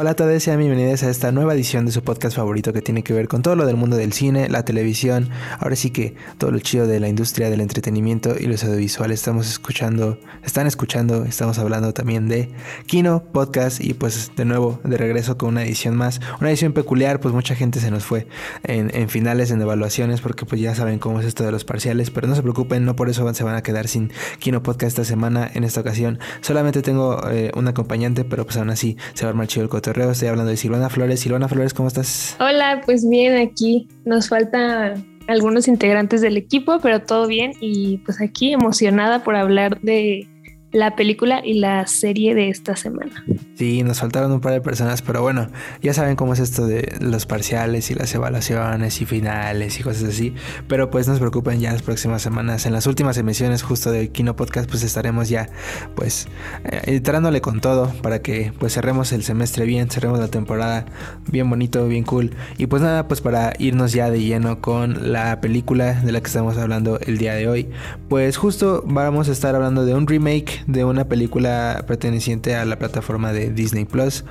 Hola a todos, sean bienvenidos a esta nueva edición de su podcast favorito que tiene que ver con todo lo del mundo del cine, la televisión, ahora sí que todo lo chido de la industria del entretenimiento y los audiovisuales. Estamos escuchando, están escuchando, estamos hablando también de Kino Podcast y pues de nuevo de regreso con una edición más, una edición peculiar, pues mucha gente se nos fue en, finales, en evaluaciones, porque pues ya saben cómo es esto de los parciales, pero no se preocupen, no por eso se van a quedar sin Kino Podcast esta semana, en esta ocasión. Solamente tengo eh, un acompañante, pero pues aún así se va a armar chido el Estoy hablando de Silvana Flores. Silvana Flores, ¿cómo estás? Hola, pues bien, aquí nos faltan algunos integrantes del equipo, pero todo bien y pues aquí emocionada por hablar de la película y la serie de esta semana. Sí, nos faltaron un par de personas, pero bueno, ya saben cómo es esto de los parciales y las evaluaciones y finales y cosas así. Pero pues no se preocupen, ya las próximas semanas, en las últimas emisiones justo de Kino Podcast, pues estaremos ya pues eh, entrándole con todo para que pues cerremos el semestre bien, cerremos la temporada bien bonito, bien cool. Y pues nada, pues para irnos ya de lleno con la película de la que estamos hablando el día de hoy, pues justo vamos a estar hablando de un remake de una película perteneciente a la plataforma de Disney Plus.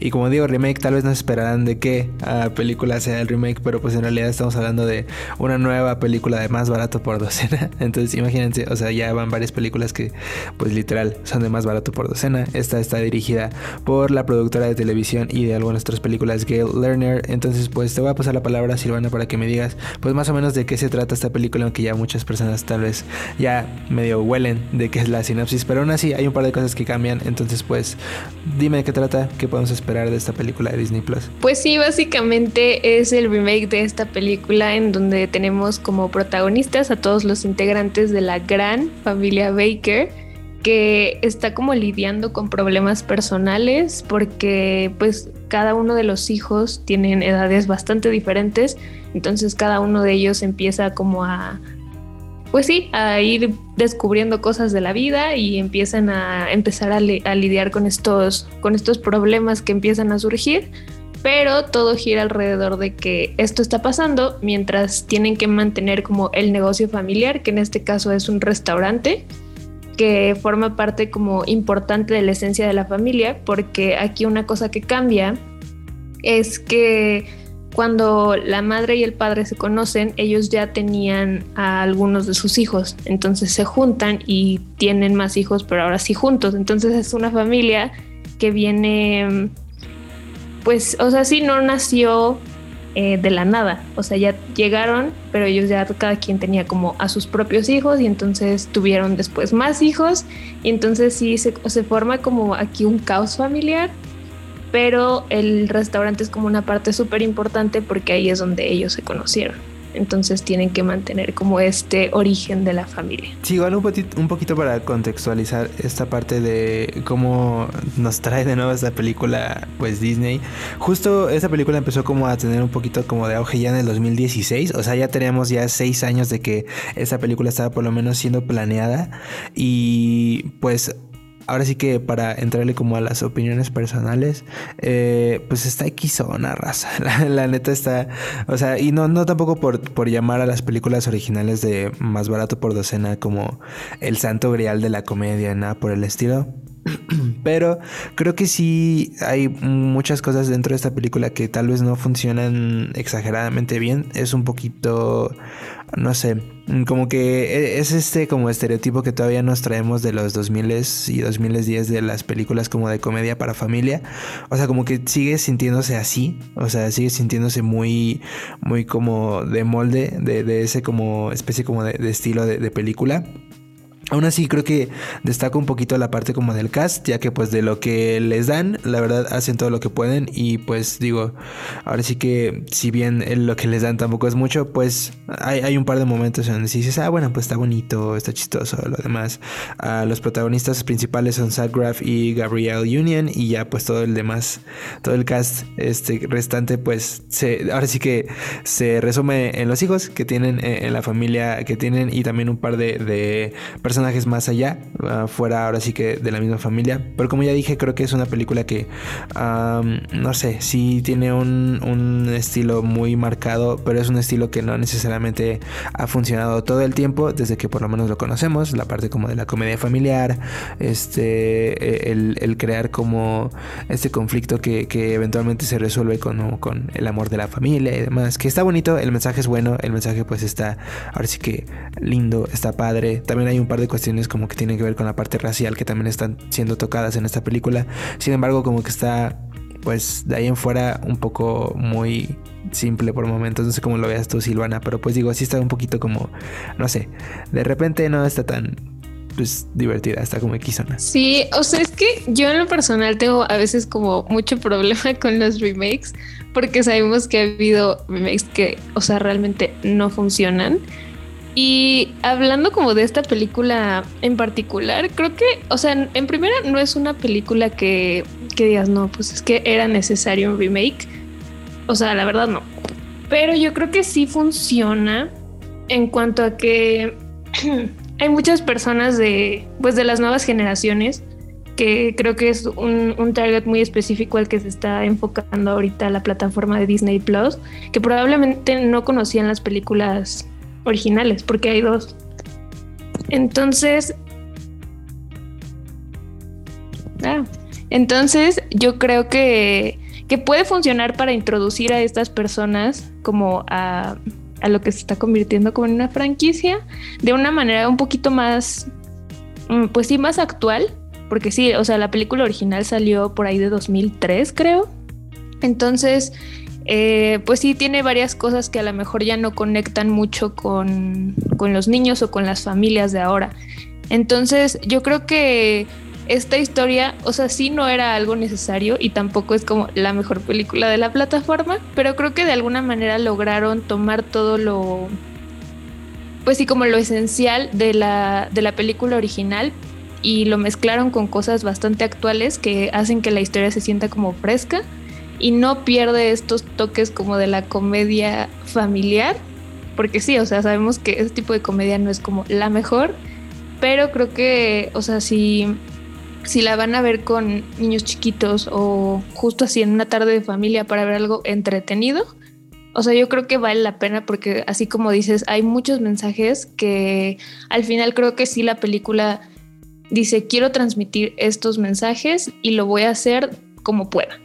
Y como digo, remake, tal vez no esperarán de qué película sea el remake, pero pues en realidad estamos hablando de una nueva película de más barato por docena. Entonces imagínense, o sea, ya van varias películas que pues literal son de más barato por docena. Esta está dirigida por la productora de televisión y de algunas otras películas, Gail Lerner. Entonces pues te voy a pasar la palabra, Silvana, para que me digas pues más o menos de qué se trata esta película, aunque ya muchas personas tal vez ya medio huelen de qué es la sinopsis pero aún así hay un par de cosas que cambian. Entonces, pues, dime de qué trata, qué podemos esperar de esta película de Disney Plus. Pues sí, básicamente es el remake de esta película en donde tenemos como protagonistas a todos los integrantes de la gran familia Baker que está como lidiando con problemas personales porque pues cada uno de los hijos tienen edades bastante diferentes, entonces cada uno de ellos empieza como a pues sí, a ir descubriendo cosas de la vida y empiezan a empezar a, lidiar con estos, con estos problemas que empiezan a surgir, pero todo gira alrededor de que esto está pasando mientras tienen que mantener como el negocio familiar, que en este caso es un restaurante que forma parte como importante de la esencia de la familia, porque aquí una cosa que cambia es que cuando la madre y el padre se conocen, ellos ya tenían a algunos de sus hijos, entonces se juntan y tienen más hijos, pero ahora sí juntos. Entonces es una familia que viene, pues, o sea, sí, no nació eh, de la nada, o sea, ya llegaron, pero ellos ya cada quien tenía como a sus propios hijos y entonces tuvieron después más hijos. Y entonces sí se, se forma como aquí un caos familiar pero el restaurante es como una parte súper importante porque ahí es donde ellos se conocieron. Entonces tienen que mantener como este origen de la familia. Sí, igual un, poquito para contextualizar esta parte de cómo nos trae de nuevo esta película, pues Disney. Justo esta película empezó como a tener un poquito como de auge ya en el 2016. O sea, ya teníamos ya seis años de que esta película estaba por lo menos siendo planeada. Y pues ahora sí que para entrarle como a las opiniones personales, eh, pues está una raza. La, neta está, o sea, y no, no tampoco por, por llamar a las películas originales de más barato por docena como el santo grial de la comedia, nada por el estilo. Pero creo que sí hay muchas cosas dentro de esta película que tal vez no funcionan exageradamente bien. Es un poquito, no sé, como que e, es este como estereotipo que todavía nos traemos de los 2000 y 2010 de las películas como de comedia para familia. O sea, como que sigue sintiéndose así. O sea, sigue sintiéndose muy, muy como de molde, de, ese como especie como de, estilo de película. Aún así creo que destaca un poquito la parte como del cast, ya que pues de lo que les dan, la verdad hacen todo lo que pueden y pues digo, ahora sí que si bien lo que les dan tampoco es mucho, pues hay, un par de momentos en donde dices, ah bueno, pues está bonito, está chistoso, lo demás. Los protagonistas principales son Zach Graff y Gabrielle Union y ya pues todo el demás, todo el cast este restante pues se, ahora sí que se resume en los hijos que tienen, eh, en la familia que tienen y también un par de, de personas personajes más allá, ah, fuera ahora sí que de la misma familia. Pero como ya dije, creo que es una película que, no sé, sí tiene un, un, estilo muy marcado, pero es un estilo que no necesariamente ha funcionado todo el tiempo, desde que por lo menos lo conocemos, la parte como de la comedia familiar, este, e, el, el crear como este conflicto que, que eventualmente se resuelve con, con el amor de la familia y demás, que está bonito, el mensaje es bueno, el mensaje pues está, ahora sí que lindo, está padre, también hay un par de cuestiones como que tienen que ver con la parte racial que también están siendo tocadas en esta película. Sin embargo, como que está pues de ahí en fuera un poco muy simple por momentos. No sé cómo lo veas tú, Silvana, pero pues digo, así está un poquito como, no sé, de repente no está tan pues divertida, está como equisona. Sí, o sea, es que yo en lo personal tengo a veces como mucho problema con los remakes porque sabemos que ha habido remakes que, o sea, realmente no funcionan. Y hablando como de esta película en particular, creo que, o sea, en, primera no es una película que, que digas, no, pues es que era necesario un remake. O sea, la verdad no. Pero yo creo que sí funciona en cuanto a que hay muchas personas de, pues de las nuevas generaciones que creo que es un, un, target muy específico al que se está enfocando ahorita la plataforma de Disney Plus, que probablemente no conocían las películas originales, porque hay dos. Entonces, ah, entonces yo creo que, que puede funcionar para introducir a estas personas como a, a lo que se está convirtiendo como en una franquicia de una manera un poquito más, mm, pues sí, más actual, porque sí, o sea, la película original salió por ahí de 2003, creo. Entonces, eh, pues sí tiene varias cosas que a lo mejor ya no conectan mucho con, los niños o con las familias de ahora. Entonces yo creo que esta historia, o sea, sí no era algo necesario y tampoco es como la mejor película de la plataforma, pero creo que de alguna manera lograron tomar todo lo, pues sí, como lo esencial de la, de la película original y lo mezclaron con cosas bastante actuales que hacen que la historia se sienta como fresca y no pierde estos toques como de la comedia familiar, porque sí, o sea, sabemos que ese tipo de comedia no es como la mejor, pero creo que, o sea, si, si la van a ver con niños chiquitos o justo así en una tarde de familia para ver algo entretenido, o sea, yo creo que vale la pena porque así como dices, hay muchos mensajes que al final creo que sí la película dice, quiero transmitir estos mensajes y lo voy a hacer como pueda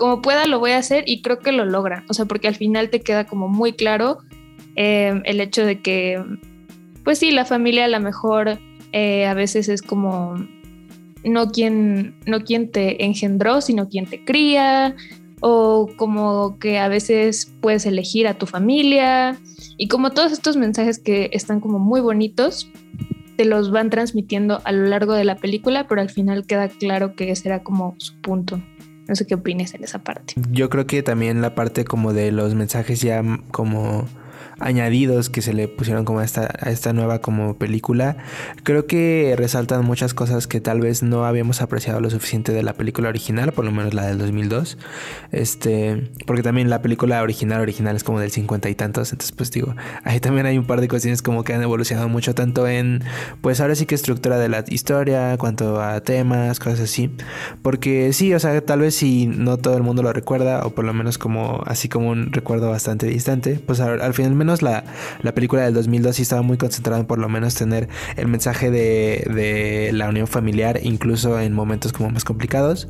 como pueda lo voy a hacer y creo que lo logra. O sea, porque al final te queda como muy claro eh, el hecho de que, pues sí, la familia a lo mejor eh, a veces es como no quien, no quien te engendró, sino quien te cría, o como que a veces puedes elegir a tu familia, y como todos estos mensajes que están como muy bonitos, te los van transmitiendo a lo largo de la película, pero al final queda claro que ese era como su punto. No sé qué opines en esa parte. Yo creo que también la parte como de los mensajes ya como añadidos que se le pusieron como a esta, a esta nueva como película, creo que resaltan muchas cosas que tal vez no habíamos apreciado lo suficiente de la película original, por lo menos la del 2002. Este, porque también la película original original es como del 50 y tantos, entonces pues digo, ahí también hay un par de cuestiones como que han evolucionado mucho tanto en pues ahora sí que estructura de la historia, cuanto a temas, cosas así. Porque sí, o sea, tal vez si no todo el mundo lo recuerda o por lo menos como así como un recuerdo bastante distante, pues al, al final menos la, película del 2002 sí estaba muy concentrada en por lo menos tener el mensaje de, la unión familiar, incluso en momentos como más complicados.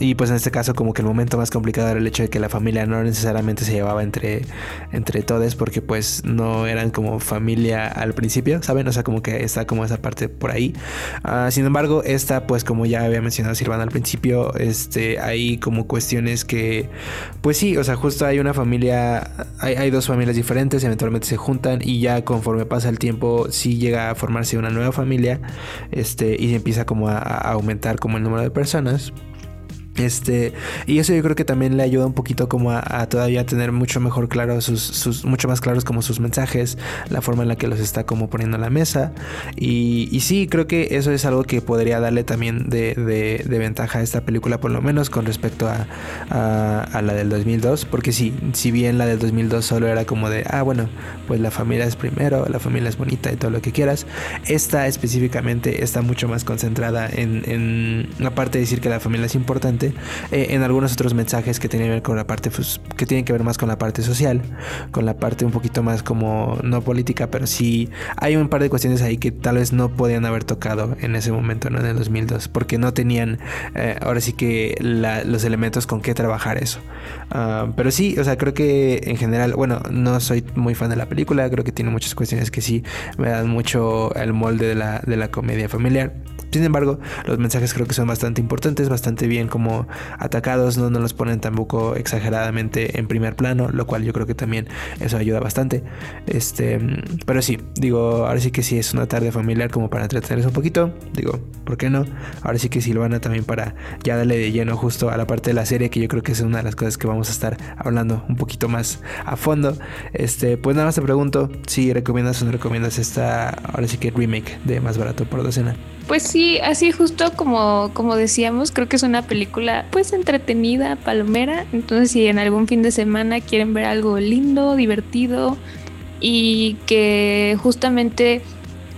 y pues en este caso como que el momento más complicado era el hecho de que la familia no necesariamente se llevaba entre, entre todos porque pues no eran como familia al principio, ¿saben? O sea, como que está como esa parte por ahí. Ah, sin embargo, esta pues como ya había mencionado Silvana al principio, este, hay como cuestiones que pues sí, o sea, justo hay una familia, hay, hay dos familias familias eventualmente se juntan y ya conforme pasa el tiempo sí llega a formarse una nueva familia este, y empieza como a aumentar como el número de personas. Este, y eso yo creo que también le ayuda un poquito como a, todavía tener mucho mejor claro sus, sus, mucho más claros como sus mensajes, la forma en la que los está como poniendo a la mesa. Y, y sí, creo que eso es algo que podría darle también de, de, ventaja a esta película, por lo menos con respecto a, a, la del 2002. Porque sí, si bien la del 2002 solo era como de, ah, bueno, pues la familia es primero, la familia es bonita y todo lo que quieras. Esta específicamente está mucho más concentrada en, en la parte de decir que la familia es importante eh, en algunos otros mensajes que tienen que ver con la parte que tienen que ver más con la parte social, con la parte un poquito más como no política, pero sí hay un par de cuestiones ahí que tal vez no podían haber tocado en ese momento, ¿no? En el 2002, porque no tenían eh, ahora sí que los elementos con qué trabajar eso. Ah, pero sí, o sea, creo que en general, bueno, no soy muy fan de la película, creo que tiene muchas cuestiones que sí me dan mucho el molde de la, de la comedia familiar. Sin embargo, los mensajes creo que son bastante importantes, bastante bien como atacados, no nos los ponen tampoco exageradamente en primer plano, lo cual yo creo que también eso ayuda bastante. Este, pero sí, digo, ahora sí que sí es una tarde familiar como para entretenerse un poquito, digo, ¿por qué no? Ahora sí que Silvana también para ya darle de lleno justo a la parte de la serie que yo creo que es una de las cosas que vamos a estar hablando un poquito más a fondo. Este, pues nada más te pregunto si recomiendas o no recomiendas esta ahora sí que remake de Más barato por docena. Pues sí, así justo como, como decíamos, creo que es una película pues entretenida, palomera. Entonces si en algún fin de semana quieren ver algo lindo, divertido y que justamente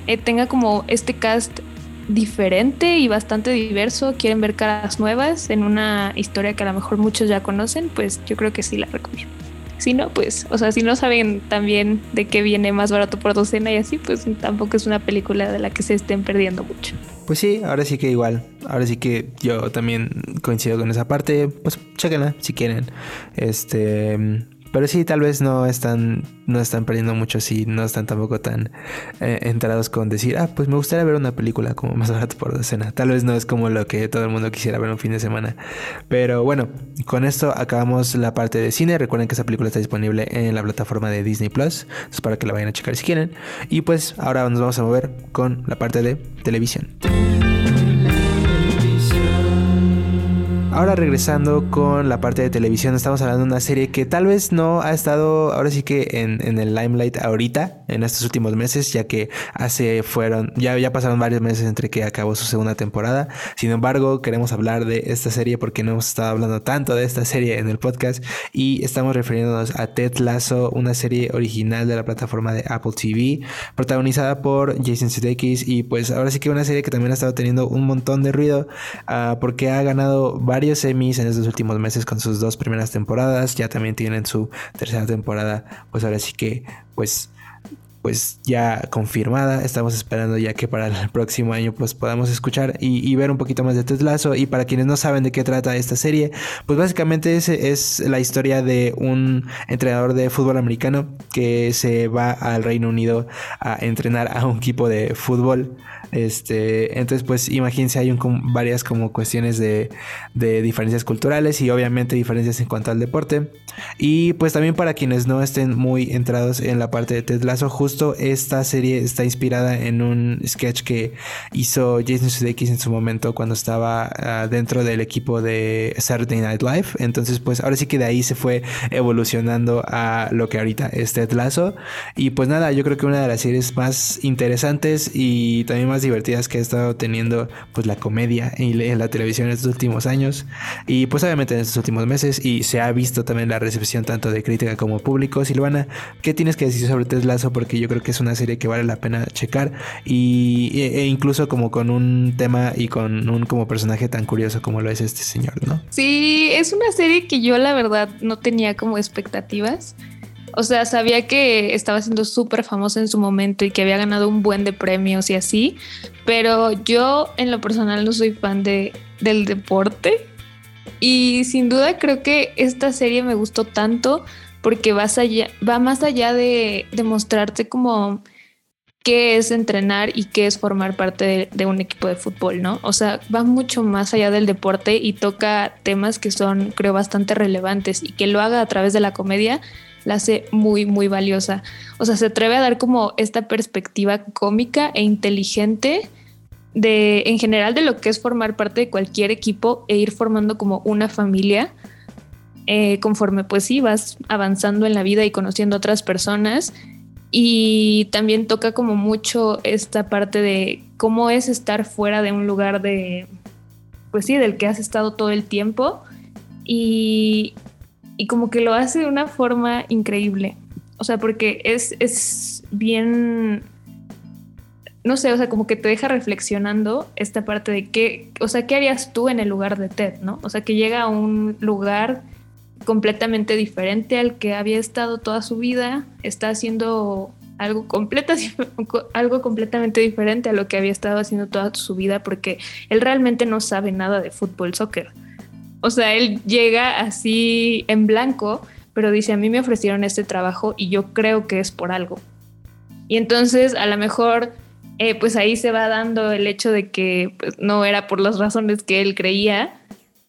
eh, tenga como este cast diferente y bastante diverso, quieren ver caras nuevas en una historia que a lo mejor muchos ya conocen, pues yo creo que sí la recomiendo. Si no, pues, o sea, si no saben también de qué viene más barato por docena y así, pues tampoco es una película de la que se estén perdiendo mucho. Pues sí, ahora sí que igual. Ahora sí que yo también coincido con esa parte. Pues chéquenla si quieren. Este. Pero sí, tal vez no están, no están perdiendo mucho si no están tampoco tan eh, enterados con decir, ah, pues me gustaría ver una película como más barato por docena. Tal vez no es como lo que todo el mundo quisiera ver un fin de semana. Pero bueno, con esto acabamos la parte de cine. Recuerden que esa película está disponible en la plataforma de Disney Plus. Es para que la vayan a checar si quieren. Y pues ahora nos vamos a mover con la parte de televisión. Ahora regresando con la parte de televisión, estamos hablando de una serie que tal vez no ha estado ahora sí que en, el limelight ahorita, en estos últimos meses, ya que hace fueron, ya, ya pasaron varios meses entre que acabó su segunda temporada. Sin embargo, queremos hablar de esta serie porque no hemos estado hablando tanto de esta serie en el podcast y estamos refiriéndonos a Ted Lasso, una serie original de la plataforma de Apple TV, protagonizada por Jason Sudeikis y pues ahora sí que una serie que también ha estado teniendo un montón de ruido uh, porque ha ganado varios semis en estos últimos meses con sus dos primeras temporadas. Ya también tienen su tercera temporada. Pues ahora sí que, pues pues ya confirmada. Estamos esperando ya que para el próximo año pues podamos escuchar y, ver un poquito más de Ted Y para quienes no saben de qué trata esta serie, pues básicamente es la historia de un entrenador de fútbol americano que se va al Reino Unido a entrenar a un equipo de fútbol. Este, entonces, pues imagínense, hay un, varias como cuestiones de, de, diferencias culturales y obviamente diferencias en cuanto al deporte. Y pues también para quienes no estén muy entrados en la parte de Ted Lasso, justo esta serie está inspirada en un sketch que hizo Jason Sudeikis en su momento cuando estaba ah, dentro del equipo de Saturday Night Live. Entonces, pues ahora sí que de ahí se fue evolucionando a lo que ahorita es Ted Lasso. Y pues nada, yo creo que una de las series más interesantes y también más divertidas que ha estado teniendo pues la comedia en la televisión en estos últimos años y pues obviamente en estos últimos meses y se ha visto también la recepción tanto de crítica como público. Silvana, ¿qué tienes que decir sobre Ted Lasso? Porque yo creo que es una serie que vale la pena checar y, e, e incluso como con un tema y con un como personaje tan curioso como lo es este señor, ¿no? Sí, es una serie que yo la verdad no tenía como expectativas. O sea, sabía que estaba siendo súper famosa en su momento y que había ganado un buen de premios y así, pero yo en lo personal no soy fan de, del deporte y sin duda creo que esta serie me gustó tanto porque va, más allá de, demostrarte como qué es entrenar y qué es formar parte de, de, un equipo de fútbol, ¿no? O sea, va mucho más allá del deporte y toca temas que son, creo, bastante relevantes y que lo haga a través de la comedia la hace muy, muy valiosa. O sea, se atreve a dar como esta perspectiva cómica e inteligente de, en general, de lo que es formar parte de cualquier equipo e ir formando como una familia. Eh, conforme pues sí vas avanzando en la vida y conociendo otras personas y también toca como mucho esta parte de cómo es estar fuera de un lugar de, pues sí, del que has estado todo el tiempo y, y como que lo hace de una forma increíble. O sea, porque es, es bien, no sé, o sea, como que te deja reflexionando esta parte de qué, o sea, ¿qué harías tú en el lugar de Ted, no? O sea, que llega a un lugar completamente diferente al que había estado toda su vida, está haciendo algo, algo completamente diferente a lo que había estado haciendo toda su vida porque él realmente no sabe nada de fútbol, soccer. O sea, él llega así en blanco, pero dice, a mí me ofrecieron este trabajo y yo creo que es por algo. Y entonces a lo mejor, eh, pues ahí se va dando el hecho de que pues, no era por las razones que él creía,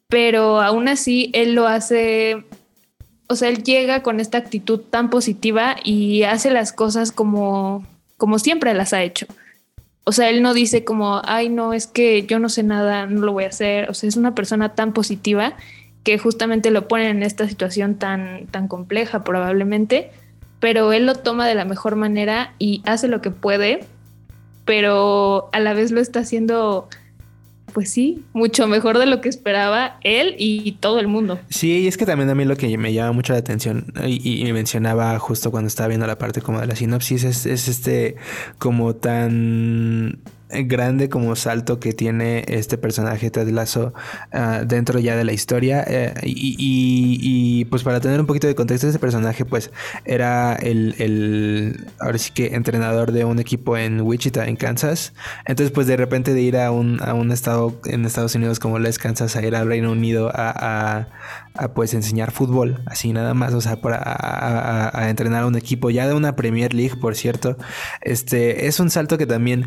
pero aún así él lo hace, o sea, él llega con esta actitud tan positiva y hace las cosas como, como siempre las ha hecho. O sea, él no dice como, ay, no, es que yo no sé nada, no lo voy a hacer. O sea, es una persona tan positiva que justamente lo pone en esta situación tan, tan compleja probablemente, pero él lo toma de la mejor manera y hace lo que puede, pero a la vez lo está haciendo pues sí, mucho mejor de lo que esperaba él y todo el mundo. Sí, y es que también a mí lo que me llama mucho la atención y, me mencionaba justo cuando estaba viendo la parte como de la sinopsis es, es este como tan grande como salto que tiene este personaje Ted ah, dentro ya de la historia eh, y, pues para tener un poquito de contexto este personaje pues era el, el, ahora sí que entrenador de un equipo en Wichita en Kansas. Entonces pues de repente de ir a un, a un estado en Estados Unidos como lo es Kansas a ir al Reino Unido a, a, pues enseñar fútbol así nada más o sea para a entrenar a un equipo ya de una Premier League por cierto este es un salto que también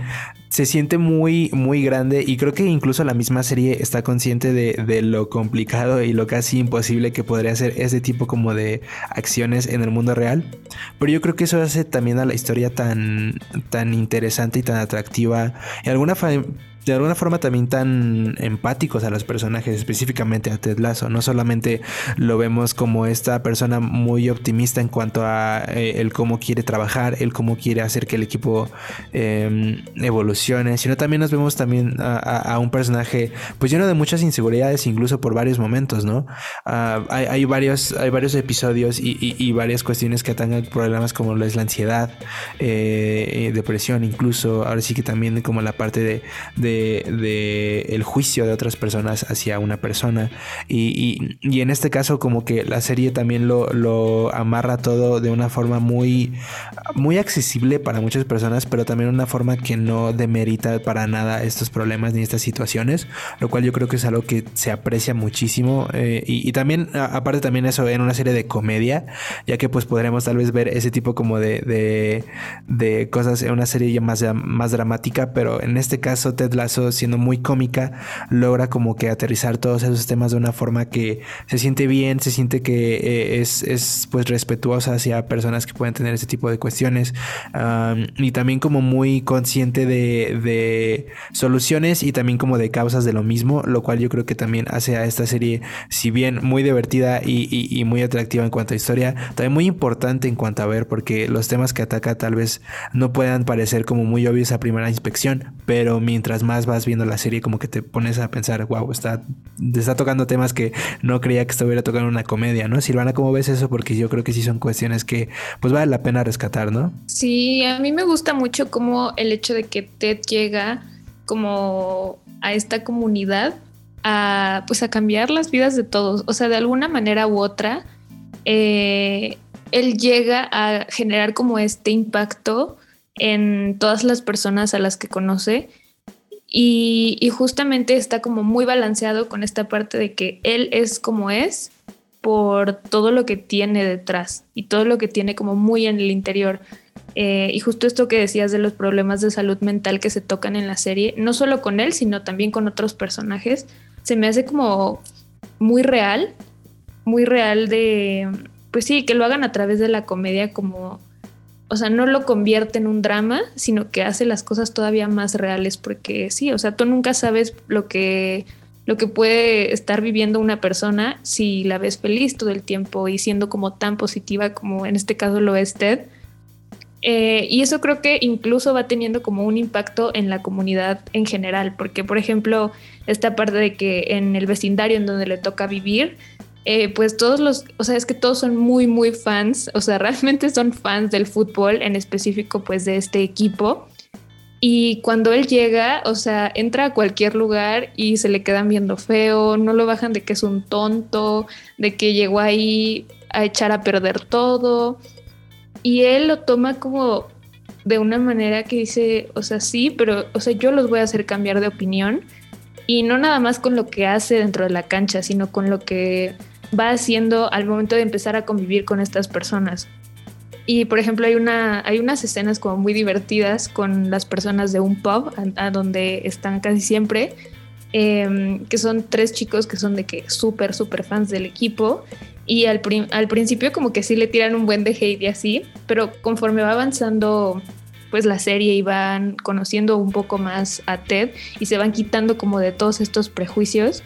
se siente muy, muy grande y creo que incluso la misma serie está consciente de, lo complicado y lo casi imposible que podría ser ese tipo como de acciones en el mundo real. Pero yo creo que eso hace también a la historia tan, tan interesante y tan atractiva. Y alguna de alguna forma también tan empáticos a los personajes, específicamente a Ted Lasso. No solamente lo vemos como esta persona muy optimista en cuanto a eh, el cómo quiere trabajar, el cómo quiere hacer que el equipo em, evolucione, sino también nos vemos también a, un personaje pues lleno de muchas inseguridades, incluso por varios momentos, ¿no? Ah, hay, varios, hay varios episodios y, varias cuestiones que atacan problemas como lo es la ansiedad, eh, eh, depresión, incluso ahora sí que también como la parte de, el juicio de otras personas hacia una persona. Y, en este caso como que la serie también lo, amarra todo de una forma muy, muy accesible para muchas personas, pero también una forma que no demerita para nada estos problemas ni estas situaciones, lo cual yo creo que es algo que se aprecia muchísimo. Eh, y, también, aparte también eso en una serie de comedia, ya que pues podremos tal vez ver ese tipo como de, de, cosas en una serie más, más dramática, pero en este caso Ted siendo muy cómica, logra como que aterrizar todos esos temas de una forma que se siente bien, se siente que eh, es, es, pues respetuosa hacia personas que pueden tener ese tipo de cuestiones y también como muy consciente de, soluciones y también como de causas de lo mismo, lo cual yo creo que también hace a esta serie, si bien muy divertida y, muy atractiva en cuanto a historia, también muy importante en cuanto a ver, porque los temas que ataca tal vez no puedan parecer como muy obvios a primera inspección, pero mientras más vas viendo la serie, como que te pones a pensar, wow, está, está tocando temas que no creía que estuviera tocando una comedia, ¿no? Silvana, ¿cómo ves eso? Porque yo creo que sí son cuestiones que pues vale la pena rescatar, ¿no? Sí, a mí me gusta mucho como el hecho de que Ted llega como a esta comunidad a pues a cambiar las vidas de todos. O sea, de alguna manera u otra, eh, él llega a generar como este impacto en todas las personas a las que conoce y, justamente está como muy balanceado con esta parte de que él es como es por todo lo que tiene detrás y todo lo que tiene como muy en el interior. Eh, y justo esto que decías de los problemas de salud mental que se tocan en la serie, no solo con él, sino también con otros personajes, se me hace como muy real, muy real de, pues sí, que lo hagan a través de la comedia como, o sea, no lo convierte en un drama, sino que hace las cosas todavía más reales, porque sí, o sea, tú nunca sabes lo que lo que puede estar viviendo una persona si la ves feliz todo el tiempo y siendo como tan positiva como en este caso lo es Ted. Eh, y eso creo que incluso va teniendo como un impacto en la comunidad en general, porque por ejemplo, esta parte de que en el vecindario en donde le toca vivir, eh, pues todos los, o sea, es que todos son muy, muy fans, o sea, realmente son fans del fútbol, en específico pues de este equipo. Y cuando él llega, o sea, entra a cualquier lugar y se le quedan viendo feo, no lo bajan de que es un tonto, de que llegó ahí a echar a perder todo. Y él lo toma como de una manera que dice, o sea, sí, pero, o sea, yo los voy a hacer cambiar de opinión. Y no nada más con lo que hace dentro de la cancha, sino con lo que va haciendo al momento de empezar a convivir con estas personas. Y por ejemplo, hay, una, hay unas escenas como muy divertidas con las personas de un pub, a, donde están casi siempre, em, que son tres chicos que son de que súper, súper fans del equipo. Y al, al principio como que sí le tiran un buen de hate y así, pero conforme va avanzando pues la serie y van conociendo un poco más a Ted y se van quitando como de todos estos prejuicios,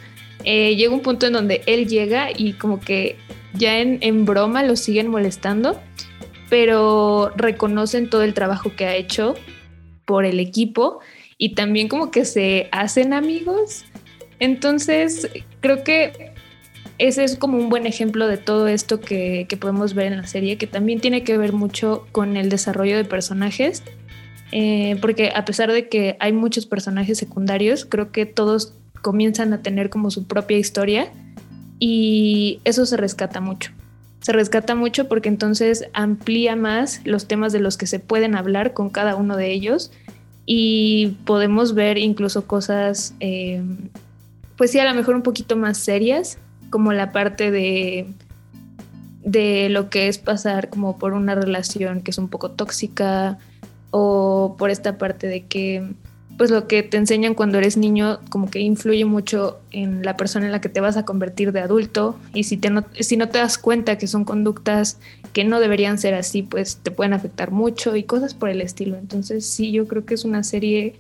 eh, llega un punto en donde él llega y como que ya en, broma lo siguen molestando pero reconocen todo el trabajo que ha hecho por el equipo y también como que se hacen amigos. Entonces, creo que ese es como un buen ejemplo de todo esto que, podemos ver en la serie, que también tiene que ver mucho con el desarrollo de personajes, eh, porque a pesar de que hay muchos personajes secundarios, creo que todos comienzan a tener como su propia historia y eso se rescata mucho. Se rescata mucho porque entonces amplía más los temas de los que se pueden hablar con cada uno de ellos y podemos ver incluso cosas, eh, pues sí, a lo mejor un poquito más serias, como la parte de, de lo que es pasar como por una relación que es un poco tóxica o por esta parte de que pues lo que te enseñan cuando eres niño como que influye mucho en la persona en la que te vas a convertir de adulto y si, te no, si no te das cuenta que son conductas que no deberían ser así, pues te pueden afectar mucho y cosas por el estilo. Entonces sí, yo creo que es una serie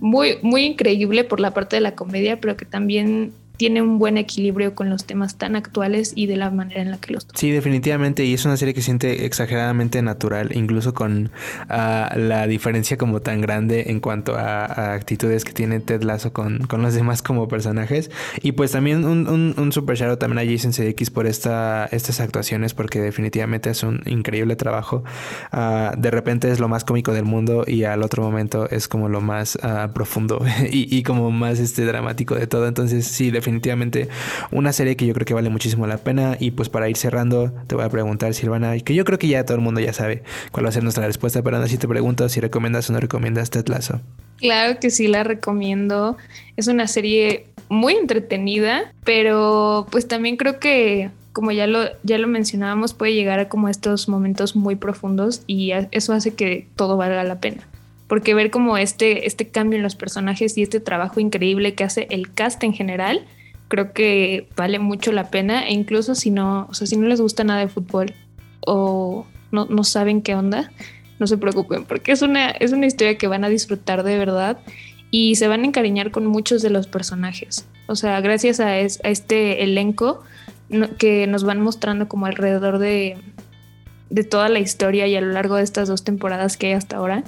muy, muy increíble por la parte de la comedia, pero que también tiene un buen equilibrio con los temas tan actuales y de la manera en la que los toca. Sí, definitivamente, y es una serie que siente exageradamente natural, incluso con ah, la diferencia como tan grande en cuanto a, actitudes que tiene Ted Lasso con, con, los demás como personajes. Y pues también un, un, super shout también a Jason CX por esta, estas actuaciones, porque definitivamente es un increíble trabajo. Ah, de repente es lo más cómico del mundo y al otro momento es como lo más ah, profundo y, y, como más este, dramático de todo. Entonces, sí, definitivamente definitivamente una serie que yo creo que vale muchísimo la pena. Y pues para ir cerrando, te voy a preguntar, Silvana, que yo creo que ya todo el mundo ya sabe cuál va a ser nuestra respuesta, pero aún así te pregunto si recomiendas o no recomiendas Ted Lasso. Claro que sí la recomiendo. Es una serie muy entretenida, pero pues también creo que como ya lo, ya lo mencionábamos, puede llegar a como estos momentos muy profundos y eso hace que todo valga la pena porque ver como este, este cambio en los personajes y este trabajo increíble que hace el cast en general, creo que vale mucho la pena e incluso si no, o sea, si no les gusta nada de fútbol o no, no saben qué onda, no se preocupen porque es una, es una historia que van a disfrutar de verdad y se van a encariñar con muchos de los personajes. O sea, gracias a, este elenco que nos van mostrando como alrededor de, de toda la historia y a lo largo de estas dos temporadas que hay hasta ahora,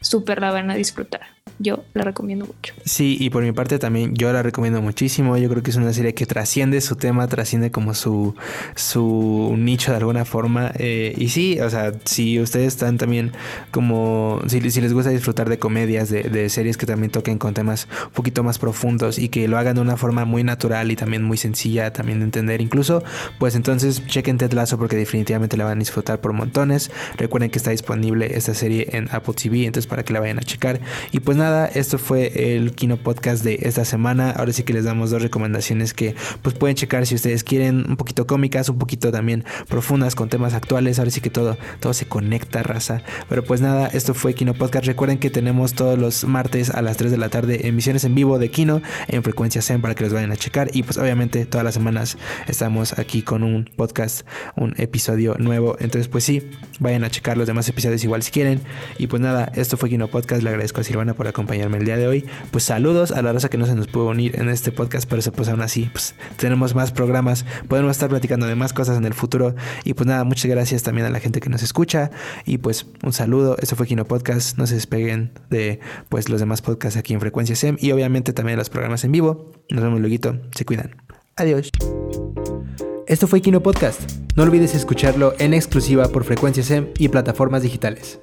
súper la van a disfrutar yo la recomiendo mucho. Sí, y por mi parte también yo la recomiendo muchísimo. Yo creo que es una serie que trasciende su tema, trasciende como su, su nicho de alguna forma. Eh, y sí, o sea, si ustedes están también como, si, les gusta disfrutar de comedias, de, series que también toquen con temas un poquito más profundos y que lo hagan de una forma muy natural y también muy sencilla también de entender incluso, pues entonces chequen Ted Lasso porque definitivamente la van a disfrutar por montones. Recuerden que está disponible esta serie en Apple TV, entonces para que la vayan a checar. Y pues nada, esto fue el Kino Podcast de esta semana. Ahora sí que les damos dos recomendaciones que pues pueden checar si ustedes quieren, un poquito cómicas, un poquito también profundas con temas actuales. Ahora sí que todo, todo se conecta, raza. Pero pues nada, esto fue Kino Podcast. Recuerden que tenemos todos los martes a las 3 de la tarde emisiones en vivo de Kino en frecuencia SEM para que los vayan a checar. Y pues obviamente todas las semanas estamos aquí con un podcast, un episodio nuevo. Entonces pues sí, vayan a checar los demás episodios igual si quieren. Y pues nada, esto fue Kino Podcast. Le agradezco a Silvana por acompañarme el día de hoy. Pues saludos a la raza que no se nos pudo unir en este podcast, pero pues aún así, pues tenemos más programas, podemos estar platicando de más cosas en el futuro. Y pues nada, muchas gracias también a la gente que nos escucha. Y pues un saludo. Esto fue Kino Podcast. No se despeguen de pues los demás podcasts aquí en Frecuencia SEM y obviamente también los programas en vivo. Nos vemos luego. Se cuidan. Adiós. Esto fue Kino Podcast. No olvides escucharlo en exclusiva por Frecuencia SEM y plataformas digitales.